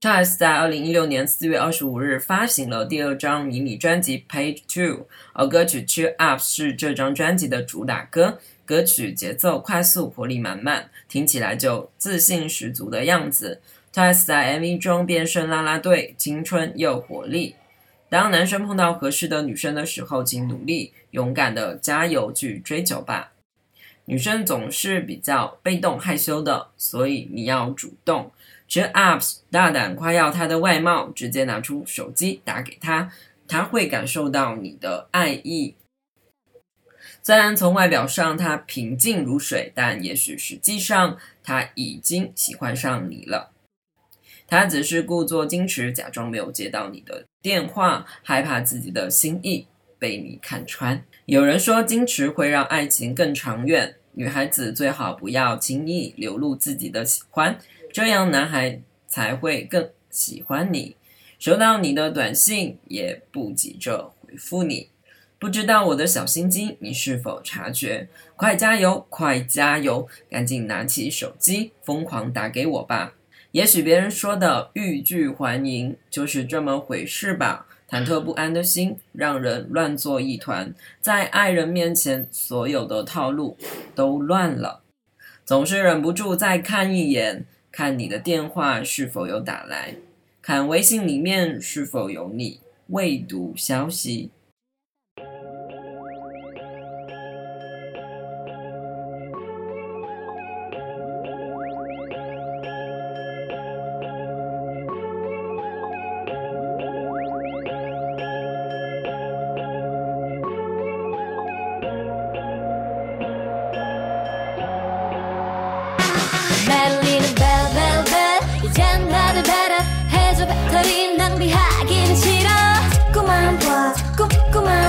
Twice 在二零一六年四月二十五日发行了第二张迷你专辑《Page Two》，而歌曲《Cheer Up》是这张专辑的主打歌。歌曲节奏快速，活力满满，听起来就自信十足的样子。Twice 在 MV 中变身啦啦队，青春又活力。当男生碰到合适的女生的时候，请努力勇敢的加油去追求吧。女生总是比较被动害羞的，所以你要主动。Cheer Up，大胆夸耀他的外貌，直接拿出手机打给他，他会感受到你的爱意。虽然从外表上他平静如水，但也许实际上他已经喜欢上你了。他只是故作矜持，假装没有接到你的电话，害怕自己的心意被你看穿。有人说，矜持会让爱情更长远。女孩子最好不要轻易流露自己的喜欢。这样，男孩才会更喜欢你。收到你的短信，也不急着回复你。不知道我的小心机，你是否察觉？快加油，快加油！赶紧拿起手机，疯狂打给我吧。也许别人说的欲拒还迎，就是这么回事吧。忐忑不安的心，让人乱作一团。在爱人面前，所有的套路都乱了。总是忍不住再看一眼。看你的电话是否有打来，看微信里面是否有你未读消息。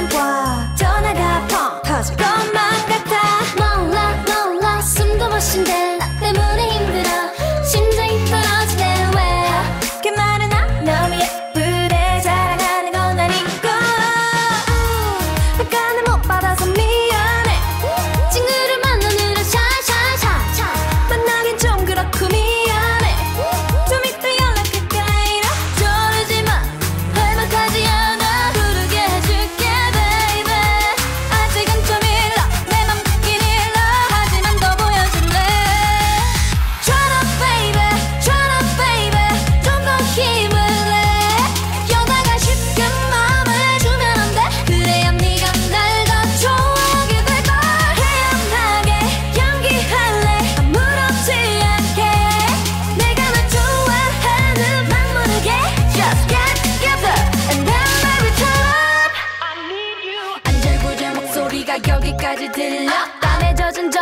안 봐. 전화가 펑 터질 것만 같아. 몰라, 몰라, 숨도 못 쉰대. 나 때문에 힘들어. 심장이 떨어지네, 왜? 그 말은 안 너무 예뻐.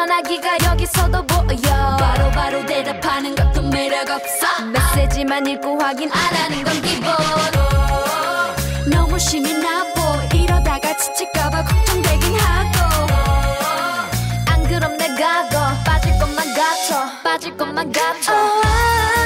변하기가 여기서도 보여. 바로바로 바로 대답하는 것도 매력 없어. 메시지만 읽고 확인 안 하는 건 기본 너무 심이 나보. 이러다가 지칠까봐 걱정되긴 하고. 안 그럼 내가 더 빠질 것만 같아. 빠질 것만 같아.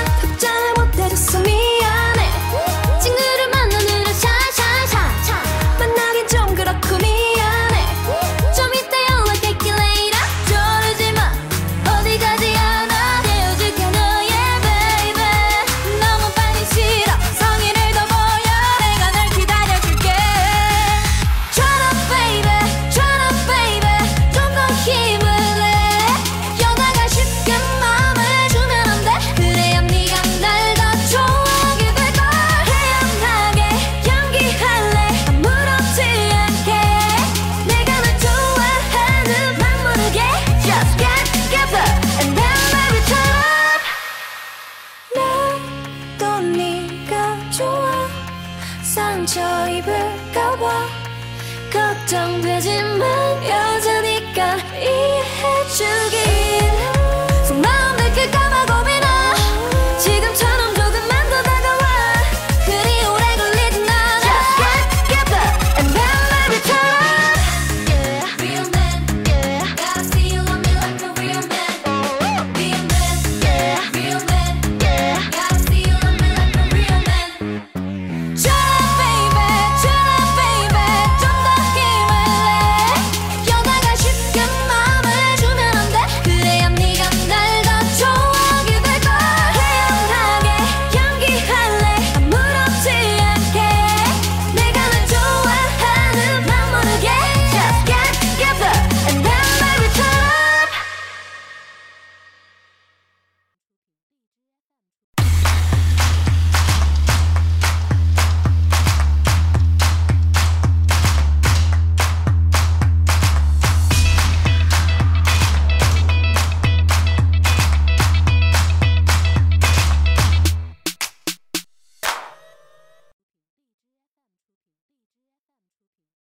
걱정되지 마.